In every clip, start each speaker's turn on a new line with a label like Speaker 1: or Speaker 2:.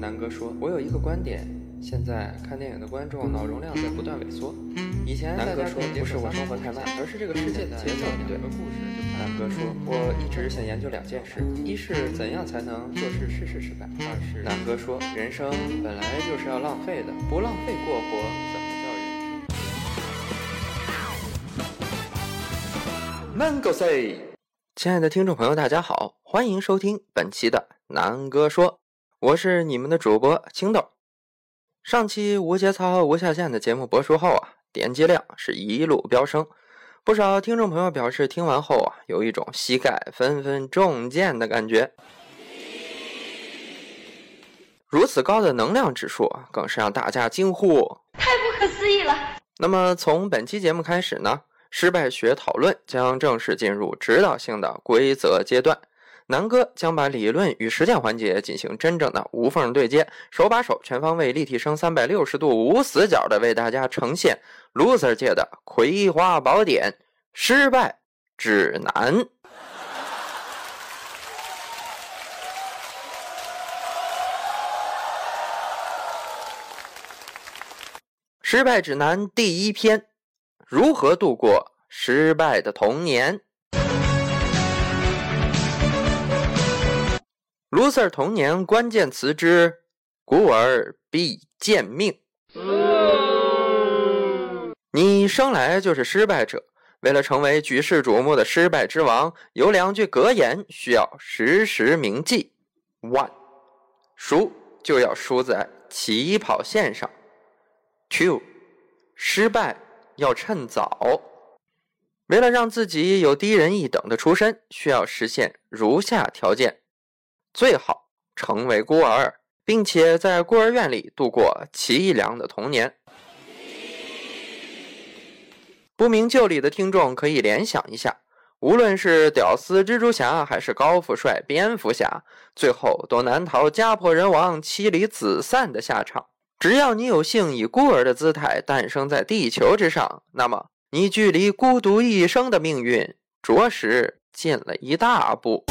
Speaker 1: 南哥说：“我有一个观点，现在看电影的观众脑容量在不断萎缩。以前南哥说不是我生活太慢，而是这个世界的节奏不对。南哥说，我一直想研究两件事：一是怎样才能做事事事失败；二是南哥说，人生本来就是要浪费的，不浪费过活，怎么叫人？南哥 say，亲爱的听众朋友，大家好，欢迎收听本期的南哥说。我是你们的主播青豆。上期无节操无下限的节目播出后啊，点击量是一路飙升，不少听众朋友表示听完后啊，有一种膝盖纷纷中箭的感觉。如此高的能量指数，更是让大家惊呼：
Speaker 2: 太不可思议了！
Speaker 1: 那么从本期节目开始呢，失败学讨论将正式进入指导性的规则阶段。南哥将把理论与实践环节进行真正的无缝对接，手把手、全方位、立体声、三百六十度无死角的为大家呈现 loser 界的葵花宝典——失败指南。失败指南第一篇：如何度过失败的童年。loser 童年关键词之孤儿必贱命。你生来就是失败者，为了成为举世瞩目的失败之王，有两句格言需要时时铭记：one，输就要输在起跑线上；two，失败要趁早。为了让自己有低人一等的出身，需要实现如下条件。最好成为孤儿，并且在孤儿院里度过凄凉的童年。不明就里的听众可以联想一下，无论是屌丝蜘蛛侠，还是高富帅蝙蝠侠，最后都难逃家破人亡、妻离子散的下场。只要你有幸以孤儿的姿态诞生在地球之上，那么你距离孤独一生的命运，着实近了一大步。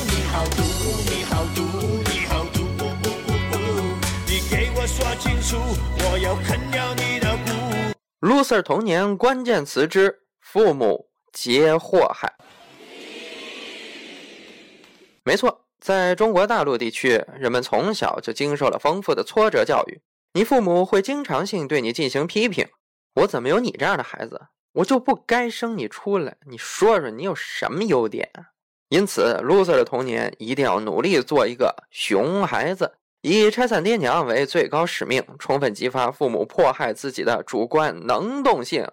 Speaker 1: loser 童年关键词之父母皆祸害。没错，在中国大陆地区，人们从小就经受了丰富的挫折教育。你父母会经常性对你进行批评：“我怎么有你这样的孩子？我就不该生你出来。你说说，你有什么优点？”因此，loser 的童年一定要努力做一个熊孩子。以拆散爹娘为最高使命，充分激发父母迫害自己的主观能动性。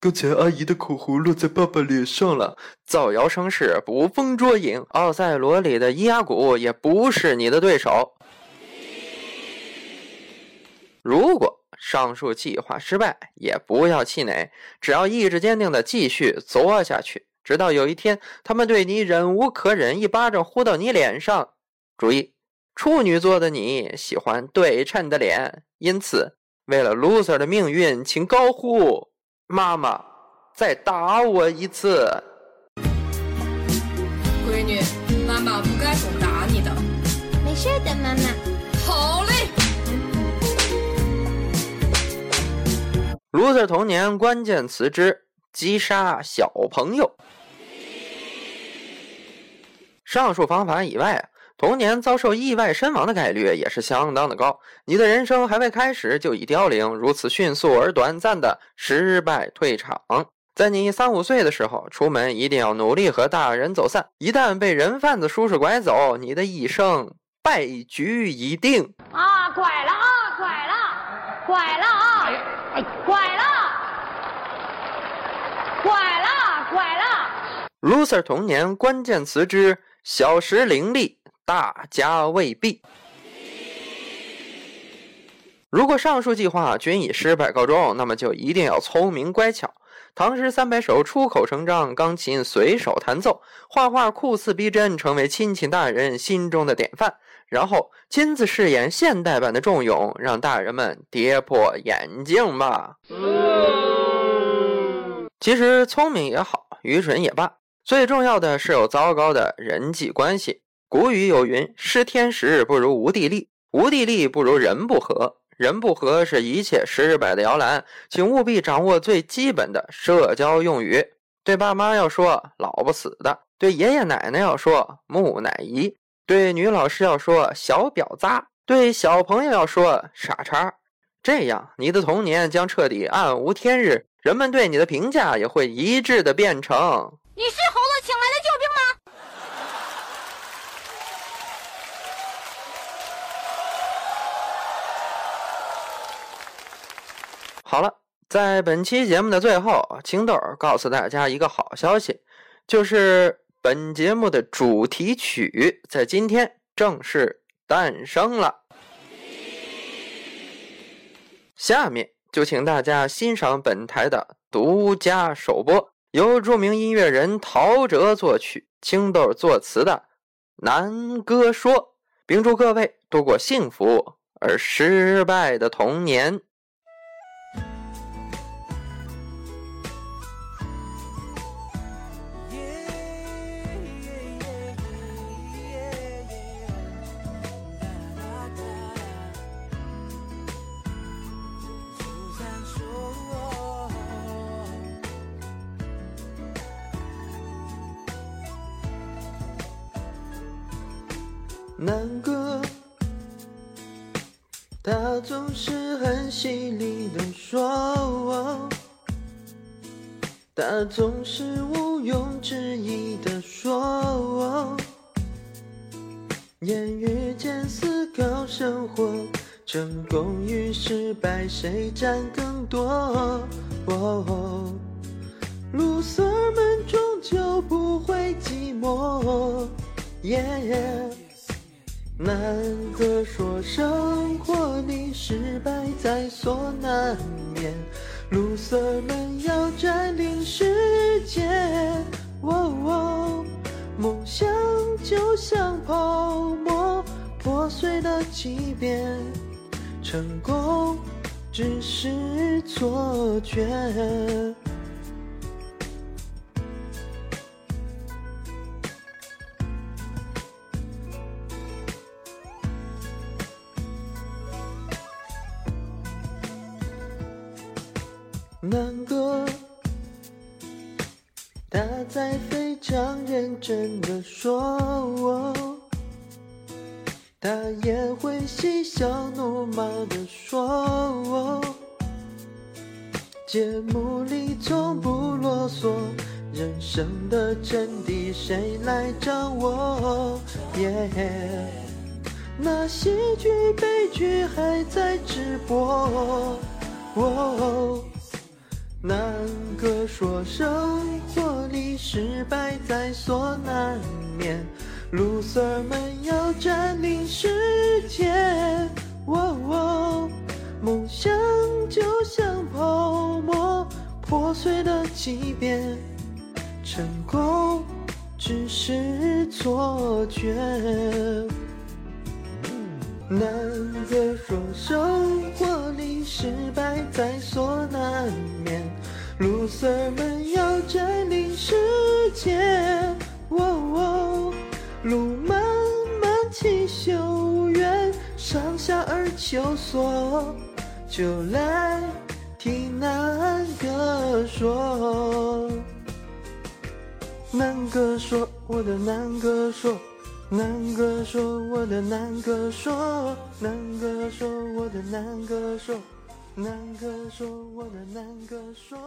Speaker 1: 刚才阿姨的口红落在爸爸脸上了。造谣生事，捕风捉影。奥赛罗里的伊阿古也不是你的对手。如果上述计划失败，也不要气馁，只要意志坚定的继续作下去，直到有一天他们对你忍无可忍，一巴掌呼到你脸上。注意，处女座的你喜欢对称的脸，因此为了 loser 的命运，请高呼：“妈妈，再打我一次！”
Speaker 3: 闺女，妈妈不该总打你的。
Speaker 2: 没事的，妈妈。
Speaker 3: 好卢
Speaker 1: 瑟童年关键词之击杀小朋友。上述方法以外。童年遭受意外身亡的概率也是相当的高，你的人生还未开始就已凋零，如此迅速而短暂的失败退场。在你三五岁的时候，出门一定要努力和大人走散，一旦被人贩子叔叔拐走，你的一生败局已定。
Speaker 2: 啊，拐了啊，拐了，拐了啊，拐了，拐了，拐了。
Speaker 1: loser 童年关键词之小时伶俐。大家未必。如果上述计划均以失败告终，那么就一定要聪明乖巧。唐诗三百首出口成章，钢琴随手弹奏，画画酷似逼真，成为亲戚大人心中的典范。然后亲自饰演现代版的仲永，让大人们跌破眼镜吧。其实聪明也好，愚蠢也罢。最重要的是有糟糕的人际关系。古语有云：“失天时不如无地利，无地利不如人不和。人不和是一切失败的摇篮。”请务必掌握最基本的社交用语。对爸妈要说“老不死的”，对爷爷奶奶要说“木乃伊”，对女老师要说“小婊砸”，对小朋友要说“傻叉”。这样，你的童年将彻底暗无天日，人们对你的评价也会一致的变成：
Speaker 2: 你是猴子请来的救兵吗？
Speaker 1: 好了，在本期节目的最后，青豆告诉大家一个好消息，就是本节目的主题曲在今天正式诞生了。下面就请大家欣赏本台的独家首播，由著名音乐人陶喆作曲、青豆作词的《南哥说》，并祝各位度过幸福而失败的童年。难过，他总是很犀利的说，他总是毋庸置疑的说，言语间思考生活，成功与失败谁占更多？卢瑟们终究不会寂寞。南哥说：“生活里失败在所难免，l 瑟们要占领世界。梦想就像泡沫，破碎了几遍，成功只是错觉。”难过，他在非常认真的说，他也会嬉笑怒骂的说，节目里从不啰嗦，人生的真谛谁来掌握？耶那喜剧悲剧还在直播。难哥说：“生活里失败在所难免，loser 们要占领世界。梦想就像泡沫，破碎了几遍，成功只是错觉。”难哥说：“生活里失败在所难免色儿们要占领世界。路漫漫其修远，上下而求索，就来听南哥说。南哥说，我的南哥说。”南哥说：“我的南哥说，南哥说，我的南哥说，南哥说，我的南哥说。”